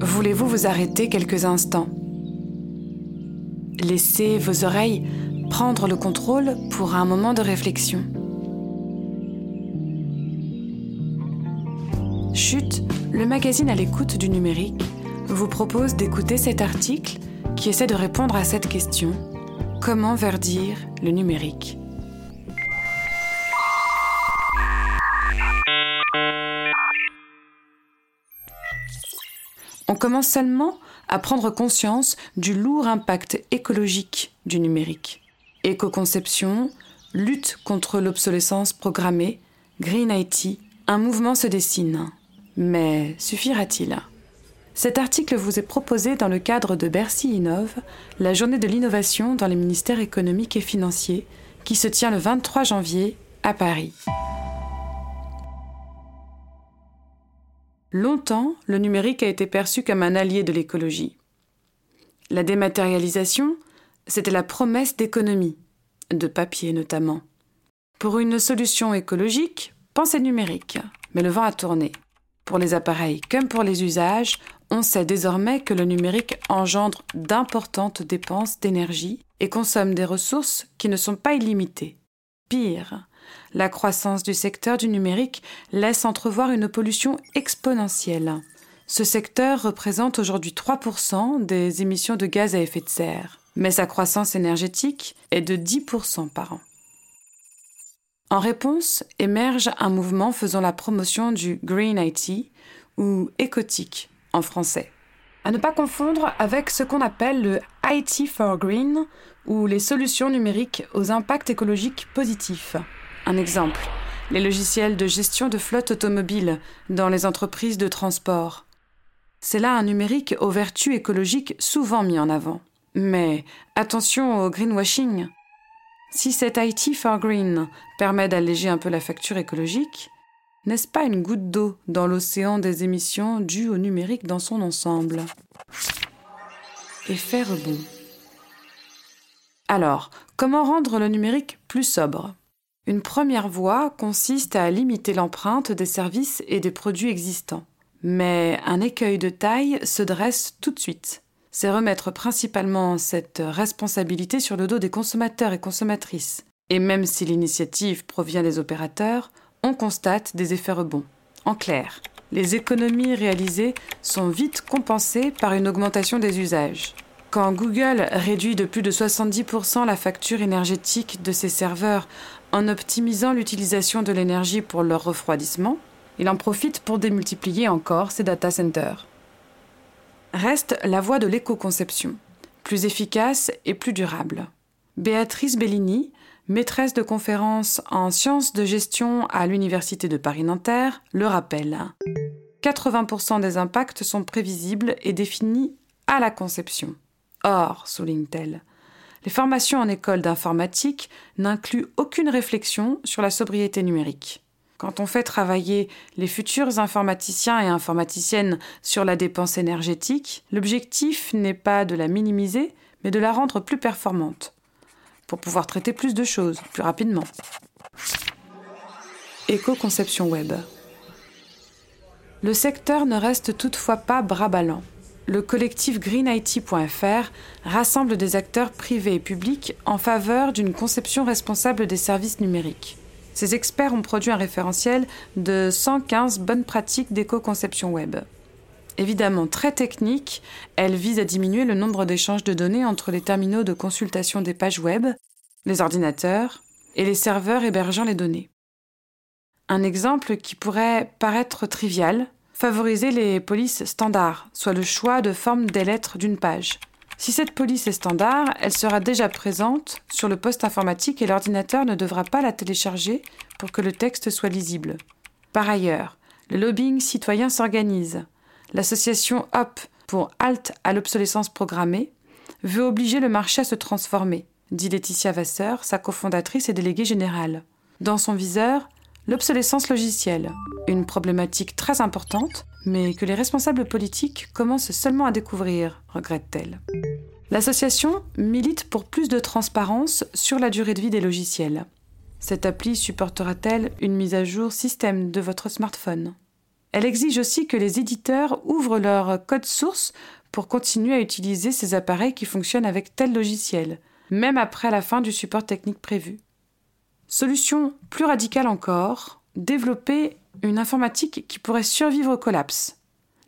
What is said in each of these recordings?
Voulez-vous vous arrêter quelques instants Laissez vos oreilles prendre le contrôle pour un moment de réflexion. Chute, le magazine à l'écoute du numérique, vous propose d'écouter cet article qui essaie de répondre à cette question. Comment verdir le numérique? On commence seulement à prendre conscience du lourd impact écologique du numérique. Éco-conception, lutte contre l'obsolescence programmée, Green IT, un mouvement se dessine. Mais suffira-t-il? Cet article vous est proposé dans le cadre de Bercy Innove, la journée de l'innovation dans les ministères économiques et financiers, qui se tient le 23 janvier à Paris. Longtemps, le numérique a été perçu comme un allié de l'écologie. La dématérialisation, c'était la promesse d'économie, de papier notamment. Pour une solution écologique, pensez numérique, mais le vent a tourné. Pour les appareils comme pour les usages, on sait désormais que le numérique engendre d'importantes dépenses d'énergie et consomme des ressources qui ne sont pas illimitées. Pire, la croissance du secteur du numérique laisse entrevoir une pollution exponentielle. Ce secteur représente aujourd'hui 3% des émissions de gaz à effet de serre, mais sa croissance énergétique est de 10% par an. En réponse, émerge un mouvement faisant la promotion du Green IT ou écotique en français. À ne pas confondre avec ce qu'on appelle le IT for Green ou les solutions numériques aux impacts écologiques positifs. Un exemple, les logiciels de gestion de flotte automobile dans les entreprises de transport. C'est là un numérique aux vertus écologiques souvent mis en avant. Mais attention au greenwashing. Si cet IT for Green permet d'alléger un peu la facture écologique, n'est-ce pas une goutte d'eau dans l'océan des émissions dues au numérique dans son ensemble? Effet rebond. Alors, comment rendre le numérique plus sobre? Une première voie consiste à limiter l'empreinte des services et des produits existants. Mais un écueil de taille se dresse tout de suite c'est remettre principalement cette responsabilité sur le dos des consommateurs et consommatrices. Et même si l'initiative provient des opérateurs, on constate des effets rebonds. En clair, les économies réalisées sont vite compensées par une augmentation des usages. Quand Google réduit de plus de 70% la facture énergétique de ses serveurs en optimisant l'utilisation de l'énergie pour leur refroidissement, il en profite pour démultiplier encore ses data centers. Reste la voie de l'éco-conception, plus efficace et plus durable. Béatrice Bellini, maîtresse de conférences en sciences de gestion à l'Université de Paris-Nanterre, le rappelle. 80% des impacts sont prévisibles et définis à la conception. Or, souligne-t-elle, les formations en école d'informatique n'incluent aucune réflexion sur la sobriété numérique. Quand on fait travailler les futurs informaticiens et informaticiennes sur la dépense énergétique, l'objectif n'est pas de la minimiser, mais de la rendre plus performante, pour pouvoir traiter plus de choses plus rapidement. Éco-conception web. Le secteur ne reste toutefois pas bras ballants. Le collectif greenIT.fr rassemble des acteurs privés et publics en faveur d'une conception responsable des services numériques. Ces experts ont produit un référentiel de 115 bonnes pratiques d'éco-conception web. Évidemment très technique, elle vise à diminuer le nombre d'échanges de données entre les terminaux de consultation des pages web, les ordinateurs et les serveurs hébergeant les données. Un exemple qui pourrait paraître trivial, favoriser les polices standards, soit le choix de forme des lettres d'une page. Si cette police est standard, elle sera déjà présente sur le poste informatique et l'ordinateur ne devra pas la télécharger pour que le texte soit lisible. Par ailleurs, le lobbying citoyen s'organise. L'association HOP pour Halte à l'obsolescence programmée veut obliger le marché à se transformer, dit Laetitia Vasseur, sa cofondatrice et déléguée générale. Dans son viseur, l'obsolescence logicielle, problématique très importante, mais que les responsables politiques commencent seulement à découvrir, regrette-t-elle. L'association milite pour plus de transparence sur la durée de vie des logiciels. Cette appli supportera-t-elle une mise à jour système de votre smartphone? Elle exige aussi que les éditeurs ouvrent leur code source pour continuer à utiliser ces appareils qui fonctionnent avec tel logiciel, même après la fin du support technique prévu. Solution plus radicale encore, développer une informatique qui pourrait survivre au collapse.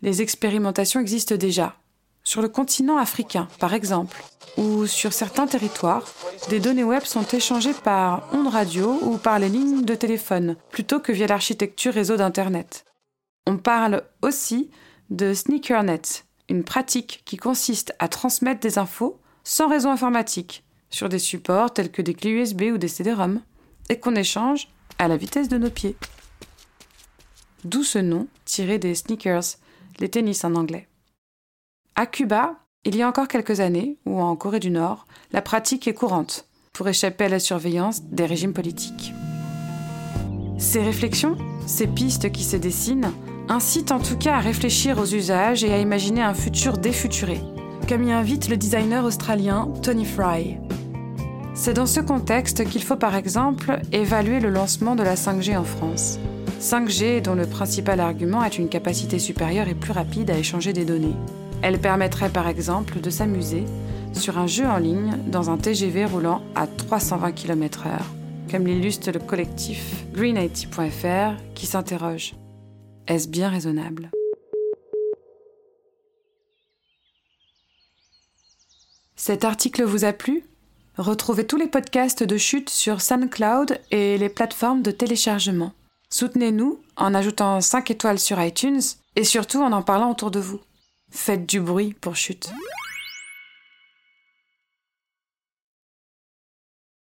Les expérimentations existent déjà. Sur le continent africain, par exemple, ou sur certains territoires, des données web sont échangées par ondes radio ou par les lignes de téléphone, plutôt que via l'architecture réseau d'Internet. On parle aussi de sneakernet, une pratique qui consiste à transmettre des infos sans réseau informatique sur des supports tels que des clés USB ou des CD-ROM et qu'on échange à la vitesse de nos pieds. D'où ce nom tiré des sneakers, les tennis en anglais. À Cuba, il y a encore quelques années, ou en Corée du Nord, la pratique est courante pour échapper à la surveillance des régimes politiques. Ces réflexions, ces pistes qui se dessinent, incitent en tout cas à réfléchir aux usages et à imaginer un futur défuturé, comme y invite le designer australien Tony Fry. C'est dans ce contexte qu'il faut par exemple évaluer le lancement de la 5G en France. 5G dont le principal argument est une capacité supérieure et plus rapide à échanger des données. Elle permettrait par exemple de s'amuser sur un jeu en ligne dans un TGV roulant à 320 km/h, comme l'illustre le collectif green80.fr qui s'interroge. Est-ce bien raisonnable? Cet article vous a plu? Retrouvez tous les podcasts de chute sur SoundCloud et les plateformes de téléchargement. Soutenez-nous en ajoutant 5 étoiles sur iTunes et surtout en en parlant autour de vous. Faites du bruit pour chute.